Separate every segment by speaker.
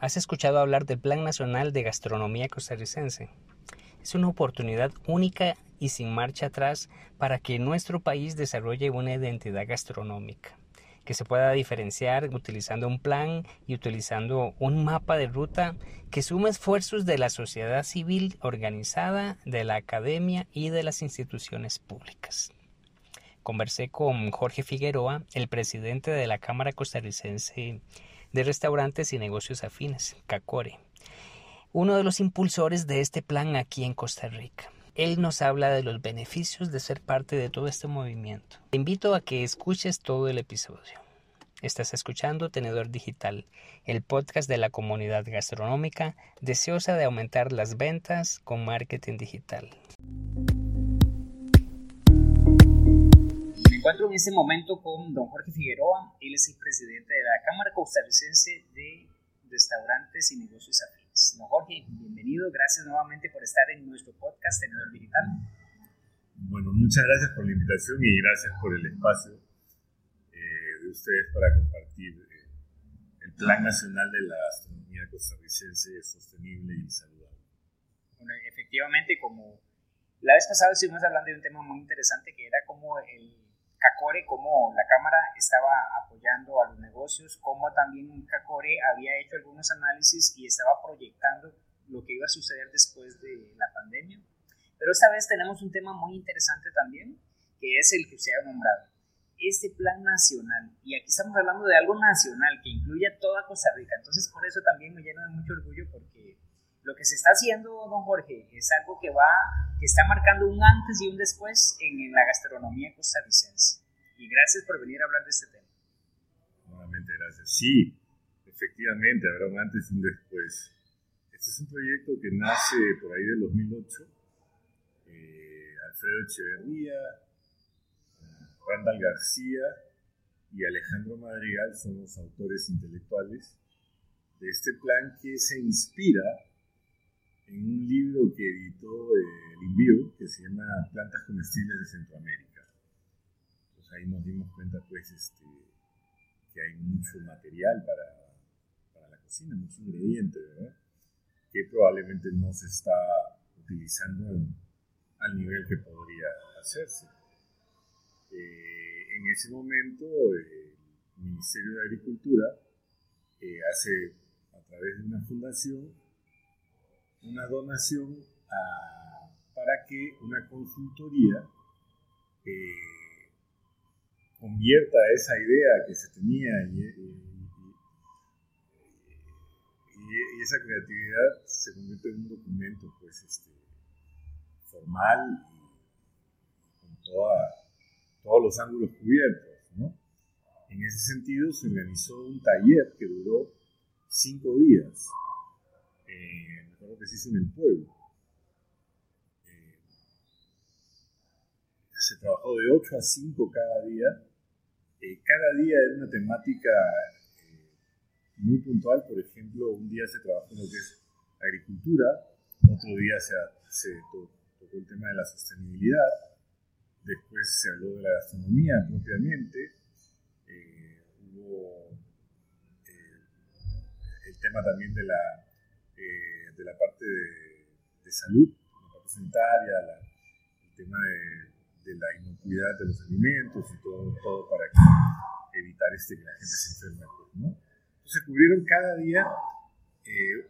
Speaker 1: ¿Has escuchado hablar del Plan Nacional de Gastronomía Costarricense? Es una oportunidad única y sin marcha atrás para que nuestro país desarrolle una identidad gastronómica que se pueda diferenciar utilizando un plan y utilizando un mapa de ruta que suma esfuerzos de la sociedad civil organizada, de la academia y de las instituciones públicas. Conversé con Jorge Figueroa, el presidente de la Cámara Costarricense de Restaurantes y Negocios Afines, CACORE, uno de los impulsores de este plan aquí en Costa Rica. Él nos habla de los beneficios de ser parte de todo este movimiento. Te invito a que escuches todo el episodio. Estás escuchando Tenedor Digital, el podcast de la comunidad gastronómica deseosa de aumentar las ventas con marketing digital.
Speaker 2: Encuentro en este momento con don Jorge Figueroa, él es el presidente de la Cámara Costarricense de Restaurantes y Negocios Afines. Don Jorge, bienvenido, gracias nuevamente por estar en nuestro podcast Tenedor Digital.
Speaker 3: Bueno, muchas gracias por la invitación y gracias por el espacio eh, de ustedes para compartir eh, el Plan Nacional de la Gastronomía Costarricense Sostenible y Saludable.
Speaker 2: Bueno, efectivamente, como la vez pasada estuvimos hablando de un tema muy interesante que era como el CACORE, como la Cámara estaba apoyando a los negocios, como también CACORE había hecho algunos análisis y estaba proyectando lo que iba a suceder después de la pandemia. Pero esta vez tenemos un tema muy interesante también, que es el que usted ha nombrado. Este plan nacional, y aquí estamos hablando de algo nacional que incluye a toda Costa Rica, entonces por eso también me llena de mucho orgullo porque lo que se está haciendo, don Jorge, es algo que va, que está marcando un antes y un después en, la gastronomía costarricense. Y gracias por venir a hablar de este tema.
Speaker 3: Nuevamente, gracias. Sí, efectivamente, habrá un antes y un después. Este es un proyecto que nace por ahí del 2008. Eh, Alfredo Echeverría, Randall García y Alejandro Madrigal son los autores intelectuales de este plan que se inspira en un libro que editó eh, el Envío, que se llama Plantas Comestibles de Centroamérica. Pues ahí nos dimos cuenta pues este, que hay mucho material para, para la cocina, mucho ingrediente, ¿verdad? que probablemente no se está utilizando al nivel que podría hacerse. Eh, en ese momento, el Ministerio de Agricultura eh, hace, a través de una fundación, una donación para que una consultoría eh, convierta esa idea que se tenía y, esa creatividad se convierte en un documento pues este, formal y con todos los ángulos cubiertos. En ese sentido se organizó un taller que duró cinco días que se hizo en el pueblo. Eh, se trabajó de 8 a 5 cada día. Eh, cada día era una temática eh, muy puntual. Por ejemplo, un día se trabajó en lo que es agricultura, otro día se, se tocó el tema de la sostenibilidad, después se habló de la gastronomía propiamente, hubo el tema también de la de la parte de, salud, la parte sanitaria, el tema de, la inocuidad de los alimentos y todo, todo para evitar este, que la gente se enferme. Pues, ¿no? Entonces cubrieron cada día eh,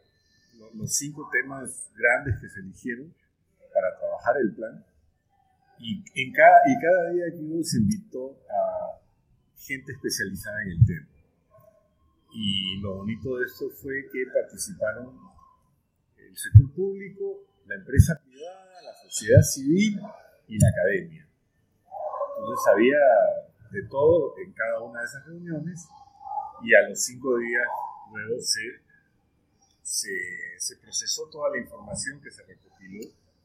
Speaker 3: los, cinco temas grandes que se eligieron para trabajar el plan y, en cada, y cada día que se invitó a gente especializada en el tema. Y lo bonito de esto fue que participaron el sector público, la empresa privada, la sociedad civil y la academia. Entonces había de todo en cada una de esas reuniones y a los cinco días luego se, se, procesó toda la información que se recopiló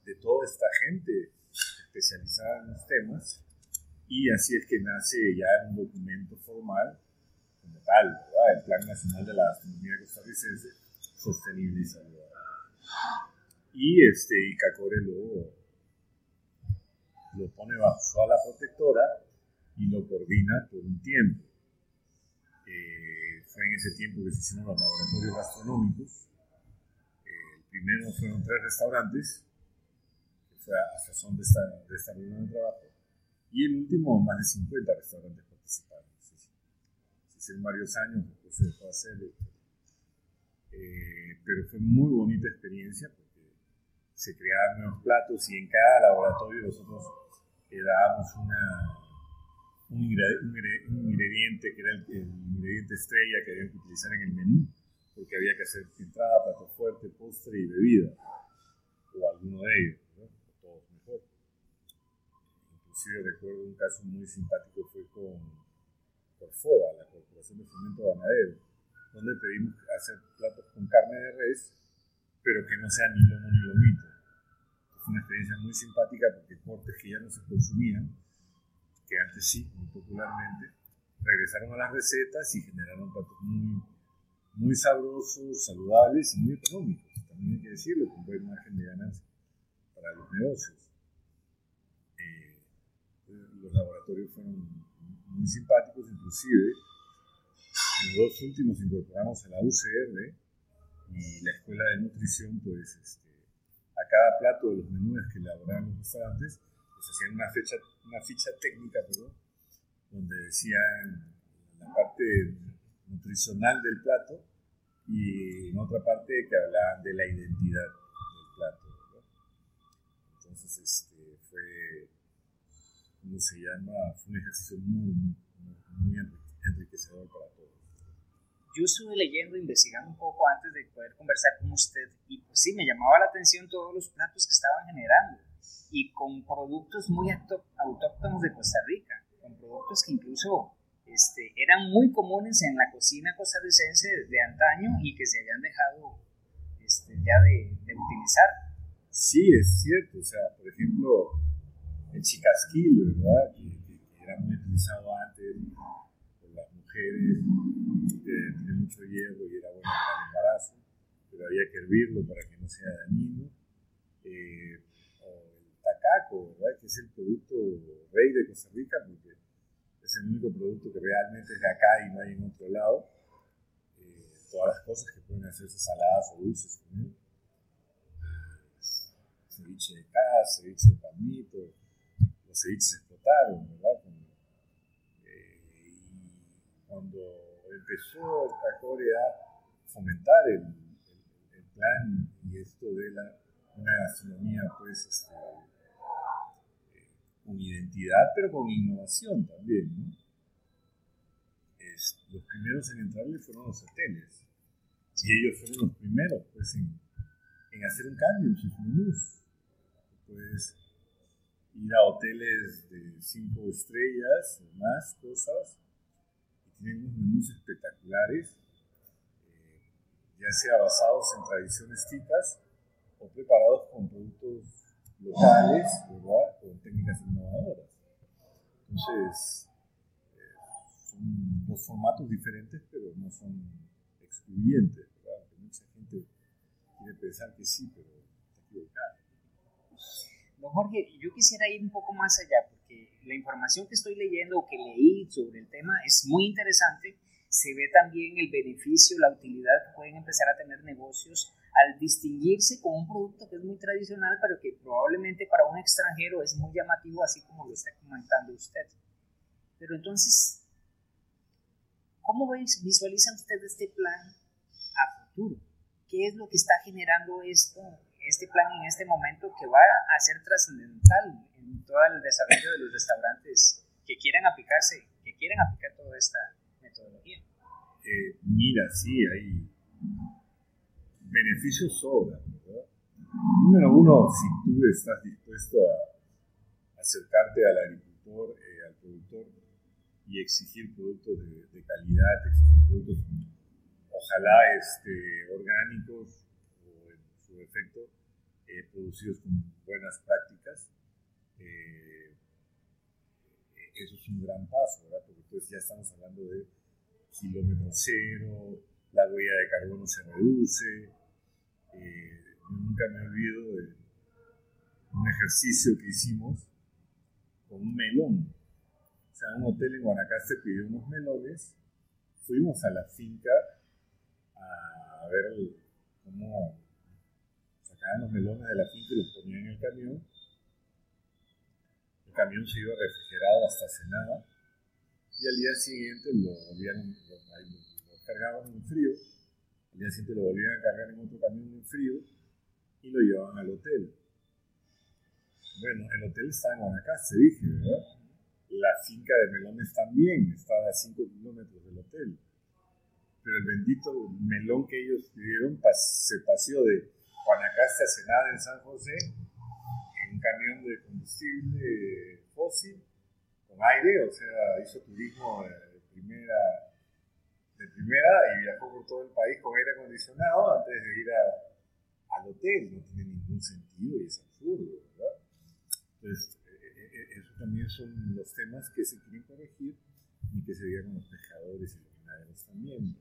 Speaker 3: de toda esta gente especializada en los temas y así es que nace ya un documento formal como tal, ¿verdad? el Plan Nacional de la Astronomía Costarricense Sostenible y Saludable. Y, este, y Cacore lo, lo pone bajo su ala protectora y lo coordina por un tiempo. Eh, fue en ese tiempo que se hicieron los laboratorios gastronómicos. el primero fueron tres restaurantes, que fue a razón de esta, de esta reunión de trabajo, y el último más de 50 restaurantes participaron. Se hicieron varios años, después se dejó hacer. Eh, pero fue muy bonita experiencia porque se creaban nuevos platos y en cada laboratorio nosotros le dábamos una un, ingrediente que era el, ingrediente estrella que había que utilizar en el menú, porque había que hacer entrada, plato fuerte, postre y bebida, o alguno de ellos, ¿no? todos mejor. Inclusive recuerdo un caso muy simpático fue con Corfova, la Corporación de Fomento Ganadero, donde pedimos hacer platos con carne de res, pero que no sean ni lomo ni lomito. Fue una experiencia muy simpática porque cortes que ya no se consumían que antes sí, muy popularmente, regresaron a las recetas y generaron platos muy, muy sabrosos, saludables y muy económicos. También hay que decirlo, con buen margen de ganancia para los negocios. Eh, los laboratorios fueron muy simpáticos, inclusive los dos últimos incorporamos a la UCR y la Escuela de Nutrición, pues este, a cada plato de los menús que elaboraban los restaurantes se hacían una, fecha, una ficha técnica, perdón, donde decían la parte nutricional del plato y en otra parte que hablaban de la identidad del plato. Entonces, este, fue, ¿cómo se llama? Fue un ejercicio muy, muy, muy enriquecedor para todos.
Speaker 2: Yo estuve leyendo, investigando un poco antes de poder conversar con usted y pues sí, me llamaba la atención todos los platos que estaban generando y con productos muy autóctonos de Costa Rica, con productos que incluso este, eran muy comunes en la cocina costarricense de antaño y que se habían dejado este, ya de, utilizar.
Speaker 3: Sí, es cierto. O sea, por ejemplo, el chicasquil, ¿verdad? Que, era muy utilizado antes por las mujeres, que tiene mucho hierro y era bueno para el embarazo, pero había que hervirlo para que no sea dañino. Eh, ¿verdad? que es el producto rey de Costa Rica, porque es el único producto que realmente es de acá y no hay en otro lado. Eh, todas las cosas que pueden hacerse saladas o dulces con él. ceviche de acá, ceviche de palmito, los ceviches explotaron, ¿verdad? Eh, y cuando empezó Cacore a fomentar el, plan y esto de la, una gastronomía pues este, con identidad, pero con innovación también. los primeros en entrarle fueron los hoteles. Y ellos fueron los primeros pues, en, en hacer un cambio en sus menús. Puedes ir a hoteles de cinco estrellas o más cosas tienen unos menús espectaculares, eh, ya sea basados en tradiciones ticas o preparados con productos locales, ¿verdad? Con técnicas innovadoras. Entonces, eh, son dos formatos diferentes, pero no son excluyentes, ¿verdad? Porque mucha gente quiere pensar que sí, pero está equivocada.
Speaker 2: Don Jorge, yo quisiera ir un poco más allá, porque la información que estoy leyendo o que leí sobre el tema es muy interesante. Se ve también el beneficio, la utilidad que pueden empezar a tener negocios al distinguirse con un producto que es muy tradicional, pero que probablemente para un extranjero es muy llamativo, así como lo está comentando usted. Pero entonces, ¿cómo visualizan usted este plan a futuro? ¿Qué es lo que está generando esto, este plan en este momento que va a ser trascendental todo el desarrollo de los restaurantes que quieran aplicarse, que quieren aplicar toda esta metodología?
Speaker 3: Eh, mira, sí, hay beneficios sobran, ¿verdad? Número uno, si tú estás dispuesto a acercarte al agricultor, eh, al productor y exigir productos de, calidad, exigir productos ojalá este, orgánicos o en su defecto eh, producidos con buenas prácticas, eh, eso es un gran paso, ¿verdad? Porque entonces ya estamos hablando de kilómetro cero, la huella de carbono se reduce, eh, nunca me olvido de un ejercicio que hicimos con un melón. O sea, un hotel en Guanacaste pidió unos melones fuimos a la finca a ver cómo sacaban los melones de la finca y los ponían en el camión. Camión se iba refrigerado hasta cenada y al día siguiente lo, volvían, lo, cargaban en frío, al día siguiente lo volvían a cargar en otro camión en frío y lo llevaban al hotel. Bueno, el hotel está en Guanacaste, dije, ¿verdad? La finca de melones también estaba a 5 kilómetros del hotel. Pero el bendito melón que ellos pidieron se paseó de Guanacaste a Senada en San José un camión de combustible fósil con aire, o sea, hizo turismo de, primera de primera y viajó por todo el país con aire acondicionado antes de ir al hotel. No tiene ningún sentido y es absurdo, ¿verdad? Entonces, eso también son los temas que se quieren corregir y que se vean los pescadores y los ganaderos también.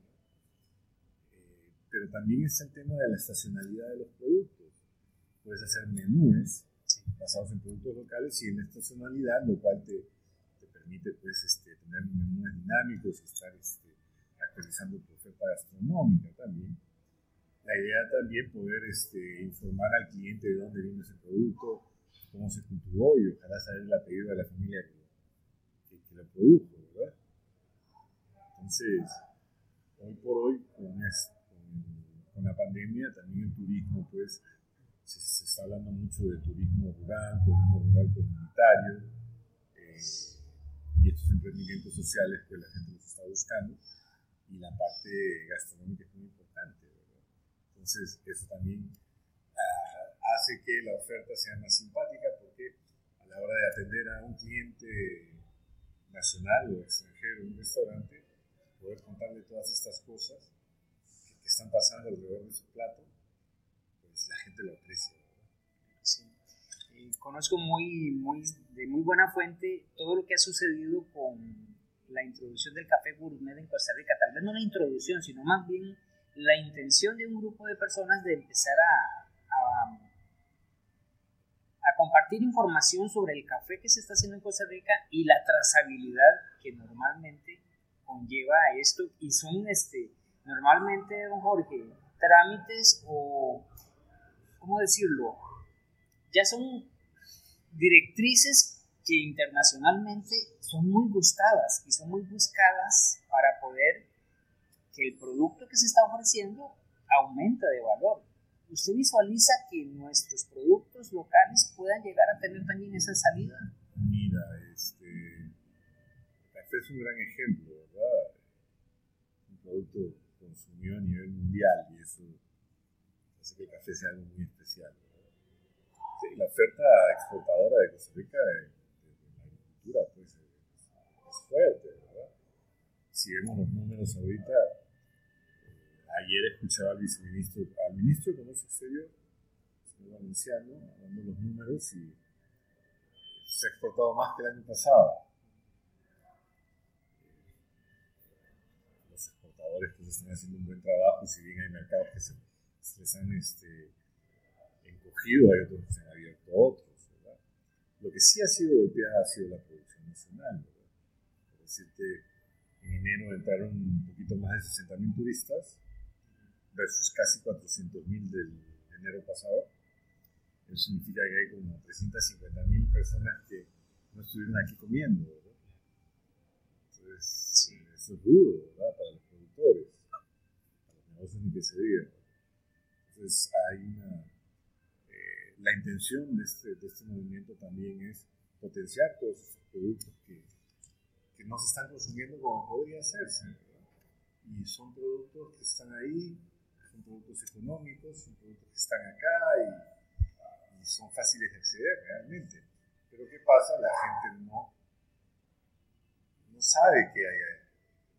Speaker 3: Eh, pero también está el tema de la estacionalidad de los productos. Puedes hacer menúes basados en productos locales y en la estacionalidad, lo cual te, te permite pues, este, tener menúes dinámicos y estar este, actualizando tu oferta gastronómica también. La idea también poder este, informar al cliente de dónde viene ese producto, cómo se cultivó y ojalá saber el apellido de la familia que, que, lo produjo, ¿verdad? Entonces, hoy por hoy, con, con, la pandemia, también el turismo, pues, está hablando mucho de turismo rural, turismo rural comunitario, eh, y estos emprendimientos sociales, pues la gente los está buscando, y la parte gastronómica es muy importante. Entonces, eso también hace que la oferta sea más simpática porque a la hora de atender a un cliente nacional o extranjero en un restaurante, poder contarle todas estas cosas que, están pasando alrededor de su plato, pues la gente lo aprecia.
Speaker 2: Conozco muy, muy, de muy buena fuente todo lo que ha sucedido con la introducción del café gourmet en Costa Rica. Tal vez no la introducción, sino más bien la intención de un grupo de personas de empezar a, a a compartir información sobre el café que se está haciendo en Costa Rica y la trazabilidad que normalmente conlleva esto y son este normalmente don Jorge trámites o cómo decirlo ya son directrices que internacionalmente son muy gustadas y son muy buscadas para poder que el producto que se está ofreciendo aumente de valor ¿usted visualiza que nuestros productos locales puedan llegar a tener también esa salida?
Speaker 3: Mira, este, café es un gran ejemplo, ¿verdad? Un producto consumido a nivel mundial y eso hace que el café sea algo muy especial. Sí, la oferta exportadora de Costa Rica de, la agricultura pues, es fuerte, ¿verdad? Si vemos los números ahorita, ayer escuchaba al viceministro, al ministro de Comercio Exterior, señor Valenciano, dando los números y se ha exportado más que el año pasado. Los exportadores pues están haciendo un buen trabajo, si bien hay mercados que se, les han este, encogido, hay otros que se han abierto otros. ¿verdad? Lo que sí ha sido golpeada ha sido la producción nacional. ¿verdad? Por decirte, en enero entraron un poquito más de 60.000 turistas, versus casi 400.000 del enero pasado. Eso significa que hay como 350.000 personas que no estuvieron aquí comiendo, ¿verdad? Entonces, eso es duro, ¿verdad? Para los productores, para los negocios ni que se diga. Entonces, hay una... La intención de este, de este movimiento también es potenciar todos esos productos que, que no se están consumiendo como podría hacerse. Y son productos que están ahí son productos económicos, son productos que están acá y, y son fáciles de acceder realmente. Pero ¿qué pasa? La gente no, no sabe qué hay ahí.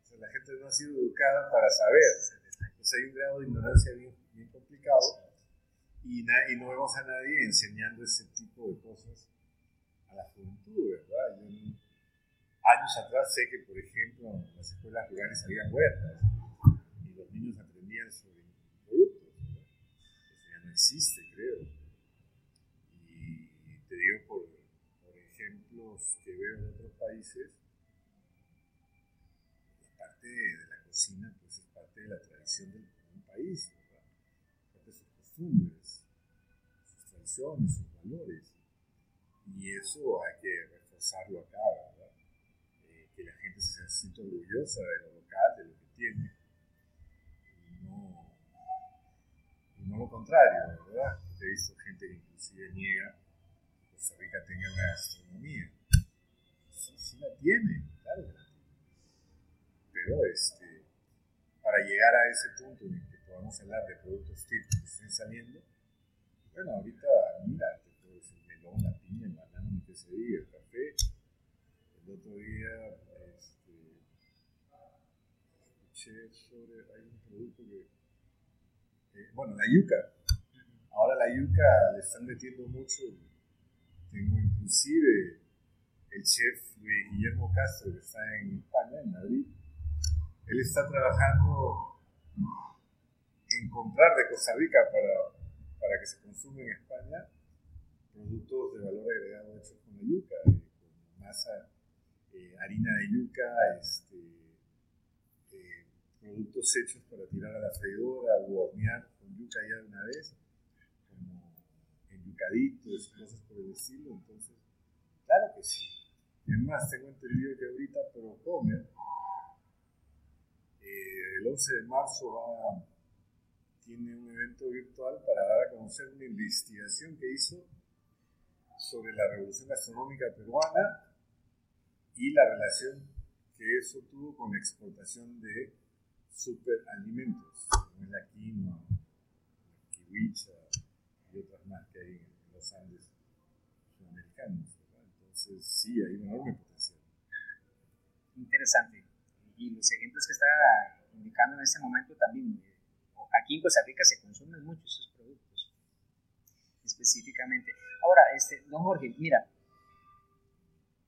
Speaker 3: O sea, la gente no ha sido educada para saber. Entonces hay un grado de ignorancia bien, bien complicado y, no vemos a nadie enseñando ese tipo de cosas a la juventud, ¿verdad? Yo, años atrás sé que, por ejemplo, las escuelas rurales había huertas y los niños aprendían sobre existe, creo. Y te digo por, por ejemplos que veo en otros países, la parte de, la cocina visión del, país, de sus costumbres, tradiciones, sus valores. Y eso hay que reforzarlo acá. Eh, que la gente se sienta orgullosa de lo local, de lo que tiene, y no, lo contrario. He visto gente que inclusive niega que Costa Rica tenga una gastronomía. Sí, sí la tiene, claro que la tiene. Pero este, para llegar a ese punto en el que podamos hablar de productos típicos que estén saliendo, bueno, ahorita, mira, te puedo decir melón, la piña, el banano, ni qué se diga, el café. El otro día, este, escuché sobre, hay un producto que, eh, bueno, la yuca. Ahora la yuca le están metiendo mucho. Tengo inclusive el chef Guillermo Castro, que está en España, en Madrid. Él está trabajando en comprar de Costa Rica para, para que se consuma en España productos de valor agregado hechos con la yuca, eh, con masa, eh, harina de yuca, este, eh, productos hechos para tirar a la freidora o hornear con yuca ya de una vez yucaditos, cosas por el estilo. Entonces, claro que sí. Es más, tengo entendido que ahorita ProComer, eh, el 11 de marzo va, tiene un evento virtual para dar a conocer una investigación que hizo sobre la revolución gastronómica peruana y la relación que eso tuvo con la exportación de superalimentos, como la quinoa, la kiwicha, otras más que hay en los Andes sudamericanos. Entonces, sí, hay un enorme potencial.
Speaker 2: Interesante. Y los ejemplos que está indicando en este momento también, eh, aquí en Costa Rica se consumen mucho esos productos, específicamente. Ahora, este, don Jorge, mira,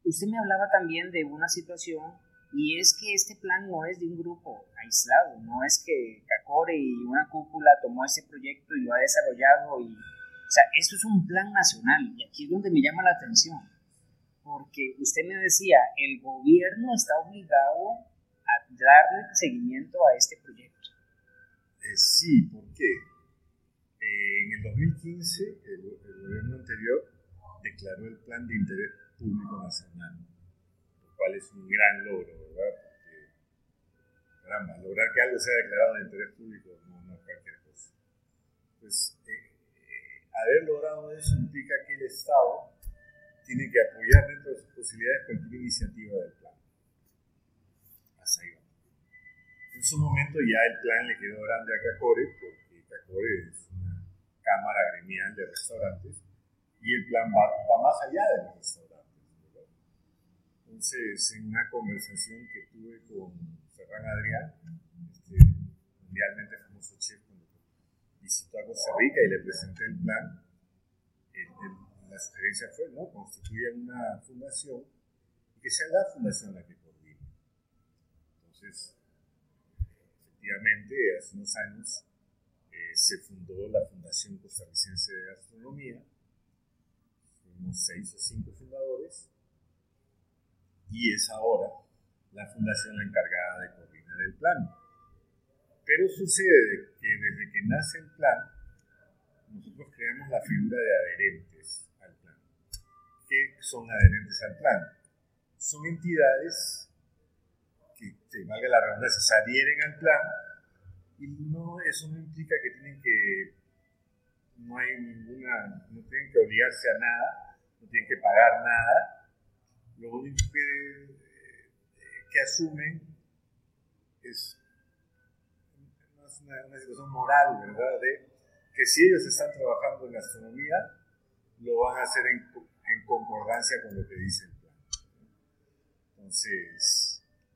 Speaker 2: usted me hablaba también de una situación y es que este plan no es de un grupo aislado, no es que Cacore y una cúpula tomó este proyecto y lo ha desarrollado y o sea, esto es un plan nacional y aquí es donde me llama la atención, porque usted me decía, el gobierno está obligado a darle seguimiento a este proyecto.
Speaker 3: Eh, sí, ¿por qué? Eh, en el 2015, el, gobierno anterior declaró el Plan de Interés Público Nacional, lo cual es un gran logro, ¿verdad? Porque, caramba, lograr que algo sea declarado de interés público no, es cualquier cosa. Pues haber logrado eso implica que el Estado tiene que apoyar dentro de sus posibilidades cualquier iniciativa del plan. Hasta ahí En su momento ya el plan le quedó grande a Cacore, porque Cacore es una cámara gremial de restaurantes, y el plan va, más allá de los restaurantes. Entonces, en una conversación que tuve con Ferran Adrián, este mundialmente famoso chef visitó a Costa Rica y le presenté el plan, la sugerencia fue, ¿no? Constituir una fundación que sea la fundación la que coordine. Entonces, efectivamente, hace unos años eh, se fundó la Fundación Costarricense de Gastronomía. Fuimos seis o cinco fundadores y es ahora la fundación la encargada de coordinar el plan. Pero sucede que desde que nace el plan, nosotros creamos la figura de adherentes al plan. ¿Qué son adherentes al plan? Son entidades se valga la redundancia, se adhieren al plan y no, eso no implica que tienen que, no hay ninguna, no tienen que obligarse a nada, no tienen que pagar nada. Lo único que, eh, que asumen es una, situación moral, ¿verdad? De que si ellos están trabajando en gastronomía, lo van a hacer en, en concordancia con lo que dice el plan. Entonces,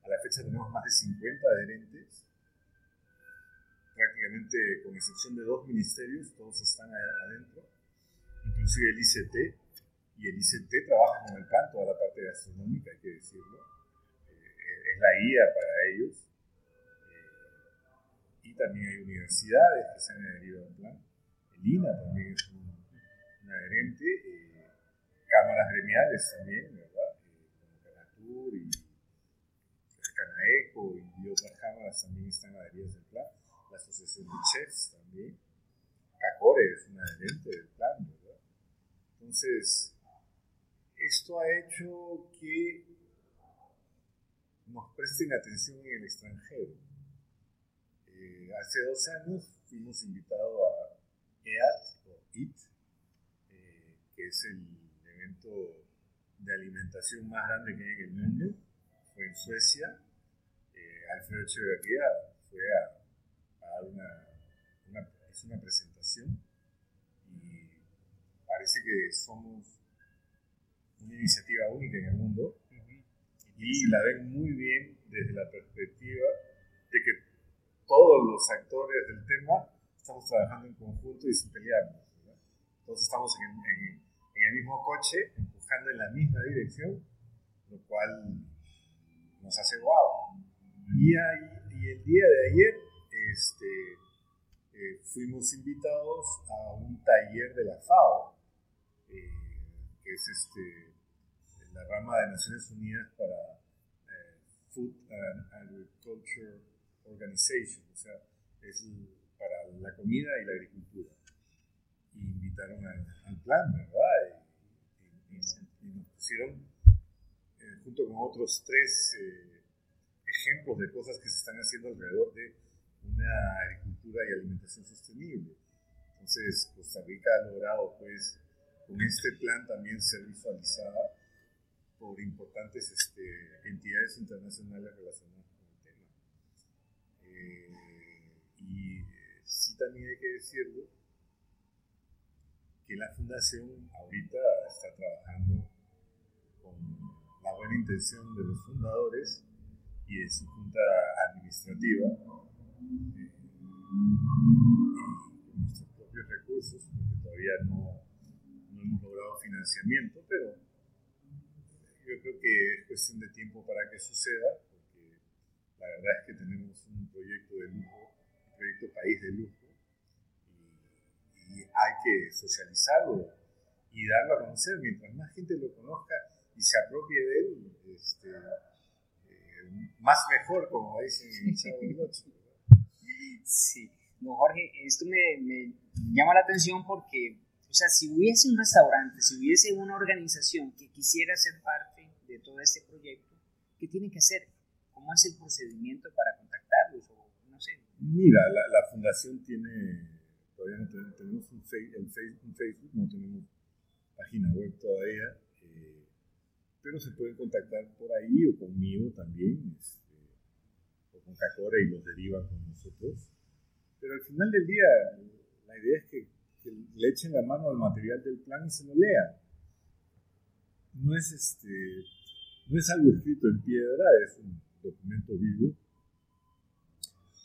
Speaker 3: a la fecha tenemos más de 50 adherentes, prácticamente con excepción de dos ministerios, todos están adentro, inclusive el ICT, y el ICT trabaja con el plan, toda la parte gastronómica, hay que decirlo, eh, es la guía para ellos, y también hay universidades que se han adherido al plan. El INA también es un, adherente, eh, cámaras gremiales también, ¿verdad? Eh, como Canatur y AECO y otras cámaras también están adheridas al plan, la Asociación de Chefs también, CACORE es un adherente del plan, ¿verdad? Entonces, esto ha hecho que nos presten atención en el extranjero. Eh, hace dos años fuimos invitados a EAT, o IT, eh, que es el evento de alimentación más grande que hay en el mundo, fue en Suecia, Alfredo Echeverría fue a, dar una, una presentación y parece que somos una iniciativa única en el mundo y la ven muy bien desde la perspectiva de que todos los actores del tema estamos trabajando en conjunto y sin pelearnos. Entonces estamos en, en, el mismo coche, empujando en la misma dirección, lo cual nos hace guau. Y, y el día de ayer este, eh, fuimos invitados a un taller de la FAO, eh, que es este, la rama de Naciones Unidas para eh, Food and Agriculture Organization, o sea, es para la comida y la agricultura. Y invitaron al, plan, ¿verdad? Y, nos pusieron, eh, junto con otros tres eh, ejemplos de cosas que se están haciendo alrededor de una agricultura y alimentación sostenible. Entonces, Costa Rica ha logrado, pues, con este plan también ser visualizada por importantes este, entidades internacionales relacionadas con el tema. Eh, y sí también hay que decirlo que la fundación ahorita está trabajando con la buena intención de los fundadores y de su junta administrativa eh, y con nuestros propios recursos, porque todavía no, no hemos logrado financiamiento, pero yo creo que es cuestión de tiempo para que suceda, porque la verdad es que tenemos un proyecto de lujo, un proyecto país de lujo, y, hay que socializarlo y darlo a conocer. Mientras más gente lo conozca y se apropie de él, este, más mejor, como Chavo
Speaker 2: Sí, no, Jorge, esto me, me llama la atención porque o sea, si hubiese un restaurante, si hubiese una organización que quisiera ser parte de todo este proyecto, ¿qué tiene que hacer? ¿Cómo es el procedimiento para contactarlos? O, no sé.
Speaker 3: Mira, la, fundación tiene, todavía no tenemos, un, Facebook, no tenemos página web todavía, pero se pueden contactar por ahí o conmigo también, este, o con Cacora y los derivan con nosotros. Pero al final del día, la idea es que le echen la mano al material del plan y se lo lean. No es, este, no es algo escrito en piedra, es un documento vivo.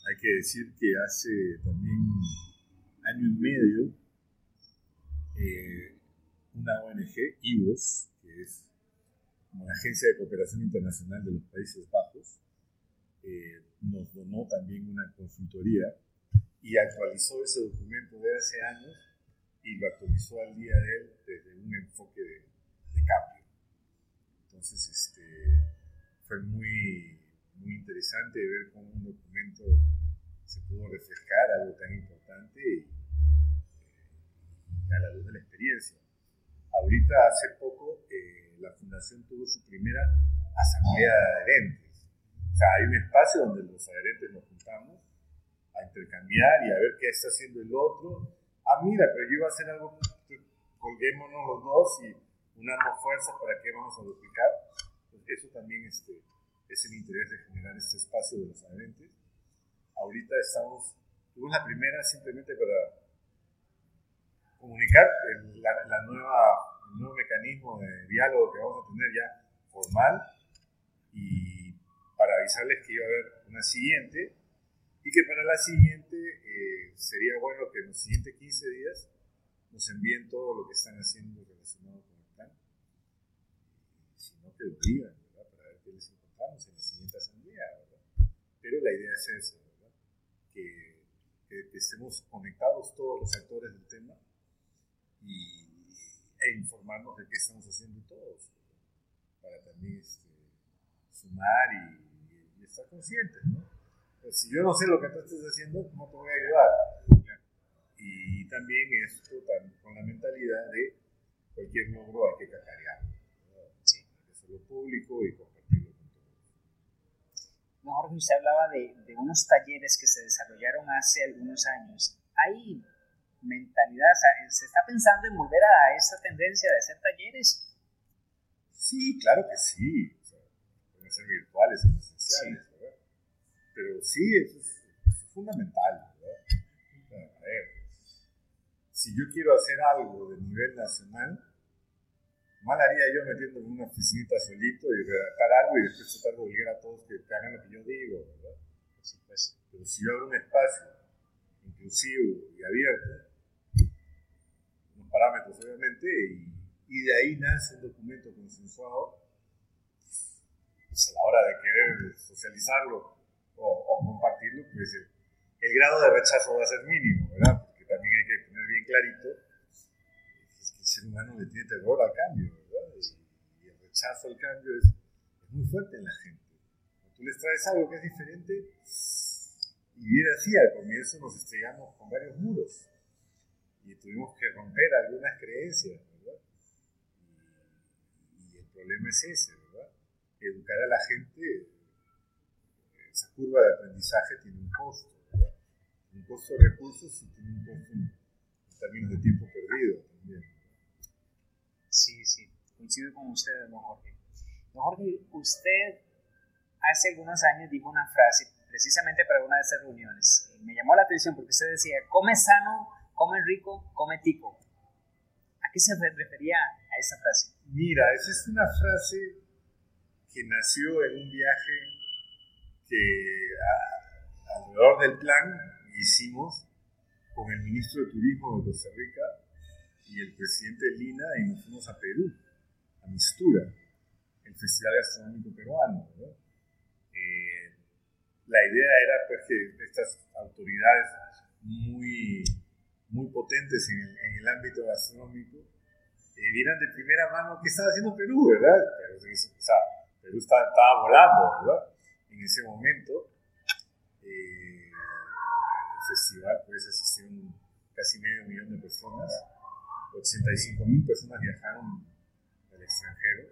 Speaker 3: Hay que decir que hace también año y medio eh, una ONG, IVOS, que es una agencia de cooperación internacional de los Países Bajos, eh, nos donó también una consultoría y actualizó ese documento de hace años y lo actualizó al día de él desde un enfoque de, cambio. Entonces, este, fue muy, muy interesante ver cómo un documento se pudo reflejar algo tan importante y, a la luz de la experiencia. Ahorita, hace poco, eh, la fundación tuvo su primera asamblea de adherentes. O sea, hay un espacio donde los adherentes nos juntamos a intercambiar y a ver qué está haciendo el otro ah, mira, pero yo iba a hacer algo, colguémonos los dos y unamos fuerzas para que vamos a duplicar. Pues eso también este, es el interés de generar este espacio de los adherentes. Ahorita estamos, tuvimos la primera simplemente para comunicar el, la, nueva, nuevo mecanismo de diálogo que vamos a tener ya formal y para avisarles que iba a haber una siguiente y que para la siguiente eh, sería bueno que en los siguientes 15 días nos envíen todo lo que están haciendo relacionado con el plan. Si no, que lo digan, ¿verdad? Para ver qué les encontramos en la siguiente asamblea, ¿verdad? Pero la idea es esa, ¿verdad? Que, que, estemos conectados todos los actores del tema y, e informarnos de qué estamos haciendo todos, para también este, sumar y, y estar conscientes, ¿no? Pues, si yo no sé lo que tú estás haciendo, ¿cómo te voy a ayudar? Y también esto con la mentalidad de cualquier logro hay que cacarearlo. Sí. Hay que hacerlo público y compartirlo con todos.
Speaker 2: Jorge, usted hablaba de, de, unos talleres que se desarrollaron hace algunos años. ¿Hay mentalidad, se está pensando en volver a esa tendencia de hacer talleres?
Speaker 3: Sí, claro que sí. pueden ser virtuales o presenciales, ¿verdad? Pero sí, eso es, fundamental, ¿verdad? a ver, si yo quiero hacer algo de nivel nacional, mal haría yo metiéndome en una oficinita solito y redactar algo y después tratar de obligar a todos que, hagan lo que yo digo, ¿verdad? Pero si yo abro un espacio inclusivo y abierto, parámetros obviamente, y, y de ahí nace un documento consensuado, pues a la hora de querer socializarlo o, compartirlo, pues el, el, grado de rechazo va a ser mínimo, ¿verdad? Porque también hay que tener bien clarito el ser humano le tiene terror al cambio, ¿verdad? Y, el rechazo al cambio es, muy fuerte en la gente. Cuando tú les traes algo que es diferente, y bien así, al comienzo nos estrellamos con varios muros y tuvimos que romper algunas creencias, ¿verdad? Y, el problema es ese, ¿verdad? Educar a la gente, esa curva de aprendizaje tiene un costo, ¿verdad? Un costo de recursos y tiene un costo en términos de tiempo perdido también.
Speaker 2: Sí, sí, coincido con usted, don Jorge. Don Jorge, usted hace algunos años dijo una frase precisamente para una de esas reuniones. Me llamó la atención porque usted decía, come sano, come rico, come tico. ¿A qué se refería a esa frase?
Speaker 3: Mira, esa es una frase que nació en un viaje que alrededor del plan hicimos con el ministro de Turismo de Costa Rica y el presidente Lina y nos fuimos a Perú, a Mistura, el Festival Gastronómico Peruano. Eh, la idea era pues, que estas autoridades muy, muy potentes en el, ámbito gastronómico eh, vieran de primera mano qué estaba haciendo Perú, ¿verdad? o sea, Perú estaba, volando, ¿verdad? En ese momento, eh, el festival pues asistieron casi medio millón de personas 85 mil personas viajaron al extranjero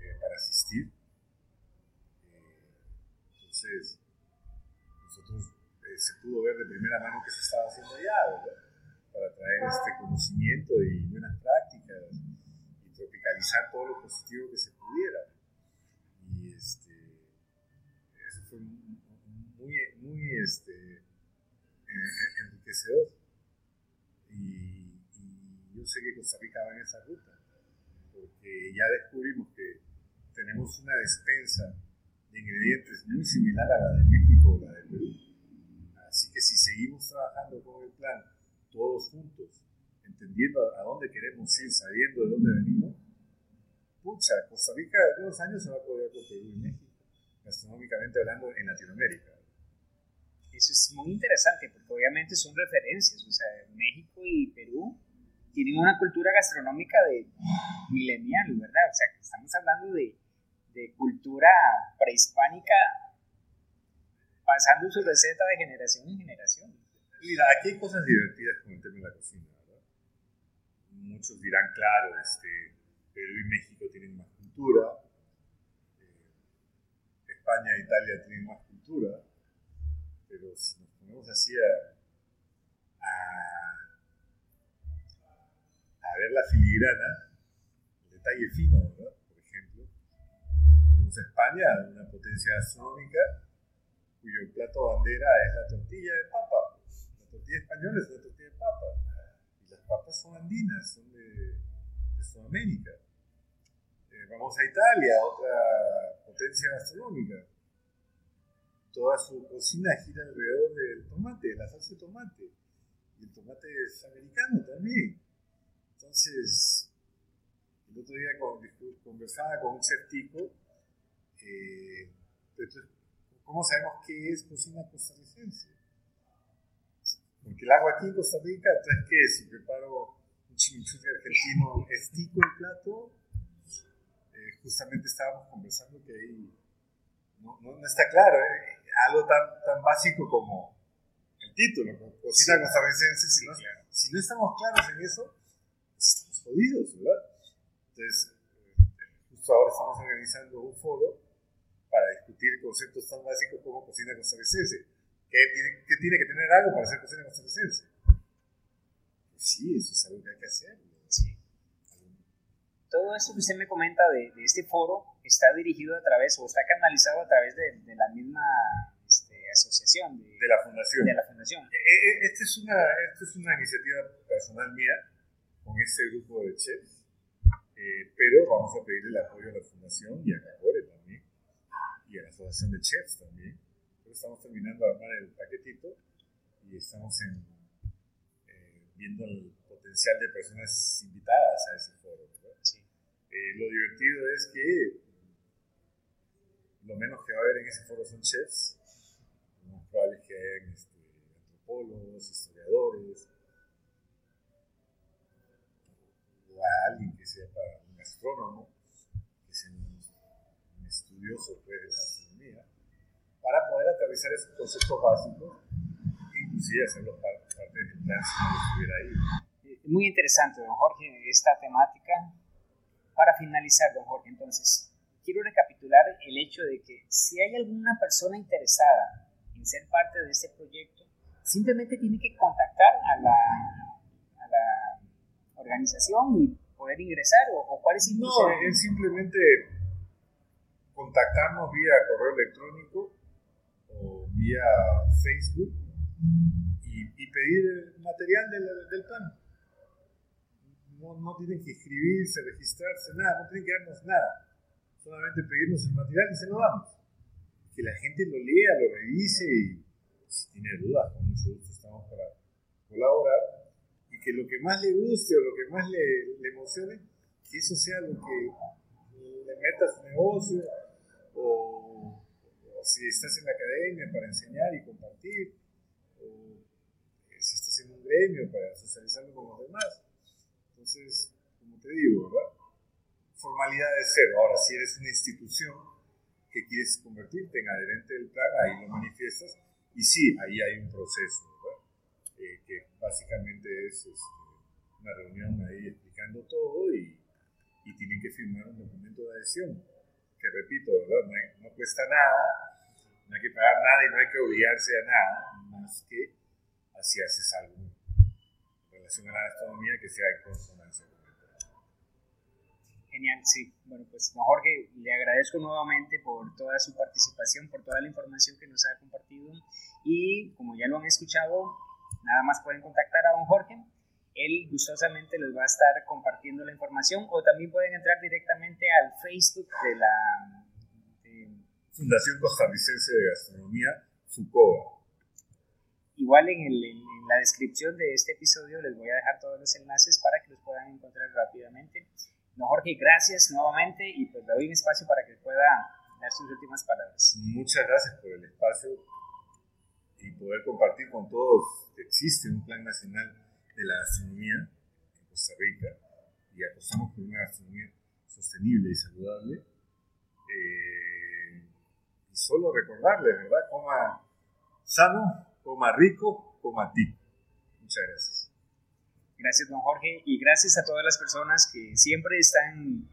Speaker 3: eh, para asistir. Eh, entonces, nosotros se pudo ver de primera mano que se estaba haciendo allá, ¿verdad? Para traer este conocimiento y buenas prácticas y tropicalizar todo lo positivo que se pudiera. Y este, eso fue muy, muy este, enriquecedor. Y yo sé que Costa Rica va en esa ruta, porque ya descubrimos que tenemos una despensa de ingredientes muy similar a la de México o la de Perú. Así que si seguimos trabajando con el plan, todos juntos, entendiendo a dónde queremos ir, sabiendo de dónde venimos, pucha, Costa Rica en unos años se va a poder con Perú México, gastronómicamente hablando en Latinoamérica.
Speaker 2: Eso es muy interesante porque obviamente son referencias, o sea, México y Perú tienen una cultura gastronómica de milenial, ¿verdad? O sea, que estamos hablando de, de cultura prehispánica pasando su receta de generación en generación.
Speaker 3: Mira, aquí hay cosas divertidas con el tema de la cocina, ¿verdad? Muchos dirán, claro, este, Perú y México tienen más cultura, eh, España e Italia tienen más cultura, pero si nos ponemos así a a ver la filigrana, el detalle fino, ¿verdad? Por ejemplo, tenemos España, una potencia astronómica, cuyo plato bandera es la tortilla de papa. La tortilla española es la tortilla de papa. Y las papas son andinas, son de, Sudamérica. Eh, vamos a Italia, otra potencia gastronómica. Toda su cocina gira alrededor del tomate, de la salsa de tomate. Y el tomate es americano también. Entonces, el otro día conversaba con un certico, eh, ¿cómo sabemos qué es cocina costarricense? Porque el agua aquí en Costa Rica, entonces, ¿qué Si preparo un chimichurri argentino, estico el plato, eh, justamente estábamos conversando que ahí no, no, está claro, ¿eh? algo tan, tan básico como el título, cocina costarricense, si no, si no estamos claros en eso, estamos jodidos, ¿verdad? Entonces, eh, justo ahora estamos organizando un foro para discutir conceptos tan básicos como cocina costarricense. ¿Qué tiene, qué tiene que tener algo para hacer cocina costarricense? Pues sí, eso es algo que hay que hacer. Sí.
Speaker 2: Todo esto que usted me comenta de, de, este foro está dirigido a través o está canalizado a través de, de la misma este, asociación. De,
Speaker 3: de, la fundación.
Speaker 2: De la fundación.
Speaker 3: Eh, eh, esta es, una, esta es una iniciativa personal mía con este grupo de chefs, eh, pero vamos a pedir el apoyo a la fundación y a Cacore también, y a la asociación de chefs también. Estamos terminando de armar el paquetito y estamos en, viendo el potencial de personas invitadas a ese foro. Sí. lo divertido es que lo menos que va a haber en ese foro son chefs, probable que hayan este, antropólogos, historiadores, o a alguien que sea un astrónomo, que sea un, estudioso pues, de la astronomía, para poder aterrizar esos conceptos básicos inclusive hacerlos parte, parte del plan si no estuviera ahí.
Speaker 2: Muy interesante, don Jorge, esta temática. Para finalizar, don Jorge, entonces, quiero recapitular el hecho de que si hay alguna persona interesada ser parte de este proyecto, simplemente tiene que contactar a la, a la organización y poder ingresar o, cuál es el
Speaker 3: No, es simplemente contactarnos vía correo electrónico o vía Facebook y, pedir el material del, del. No, no, tienen que inscribirse, registrarse, nada, no tienen que darnos nada. Solamente pedirnos el material y se lo damos que la gente lo lea, lo revise y si tiene dudas, con mucho gusto estamos para colaborar y que lo que más le guste o lo que más le, le emocione, que eso sea lo que le meta a su negocio o, si estás en la academia para enseñar y compartir o si estás en un gremio para socializarlo con los demás. Entonces, como te digo, ¿verdad? Formalidad de cero. Ahora, si eres una institución, que quieres convertirte en adherente del plan, ahí lo manifiestas. Y sí, ahí hay un proceso, eh, que básicamente es este, una reunión ahí explicando todo y, y, tienen que firmar un documento de adhesión, que repito, ¿verdad? No, no, cuesta nada, no hay que pagar nada y no hay que obligarse a nada, más que así haces algo en relación a la gastronomía que sea en consonancia
Speaker 2: Genial, sí. Bueno, pues don Jorge, le agradezco nuevamente por toda su participación, por toda la información que nos ha compartido y como ya lo han escuchado, nada más pueden contactar a don Jorge. Él gustosamente les va a estar compartiendo la información o también pueden entrar directamente al Facebook de la
Speaker 3: Fundación Costarricense de Gastronomía, FUCOA.
Speaker 2: Igual en, en la descripción de este episodio les voy a dejar todos los enlaces para que los puedan encontrar rápidamente. No, Jorge, gracias nuevamente y pues le doy un espacio para que pueda dar sus últimas palabras.
Speaker 3: Muchas gracias por el espacio y poder compartir con todos que existe un plan nacional de la gastronomía en Costa Rica y apostamos por una gastronomía sostenible y saludable. Eh, solo recordarles, ¿verdad? Coma sano, coma rico, coma ti. Muchas gracias.
Speaker 2: Gracias, don Jorge, y gracias a todas las personas que siempre están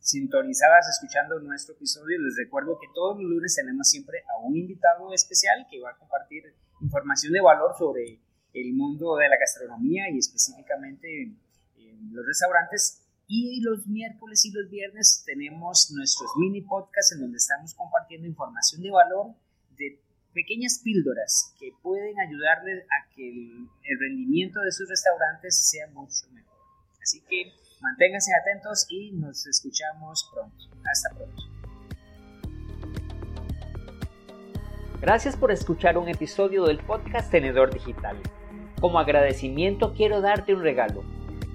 Speaker 2: sintonizadas escuchando nuestro episodio. Les recuerdo que todos los lunes tenemos siempre a un invitado especial que va a compartir información de valor sobre el mundo de la gastronomía y específicamente en los restaurantes. Y los miércoles y los viernes tenemos nuestros mini podcasts en donde estamos compartiendo información de valor de pequeñas píldoras que pueden ayudarles a que el, rendimiento de sus restaurantes sea mucho mejor. Así que manténganse atentos y nos escuchamos pronto. Hasta pronto. Gracias por escuchar un episodio del podcast Tenedor Digital. Como agradecimiento quiero darte un regalo.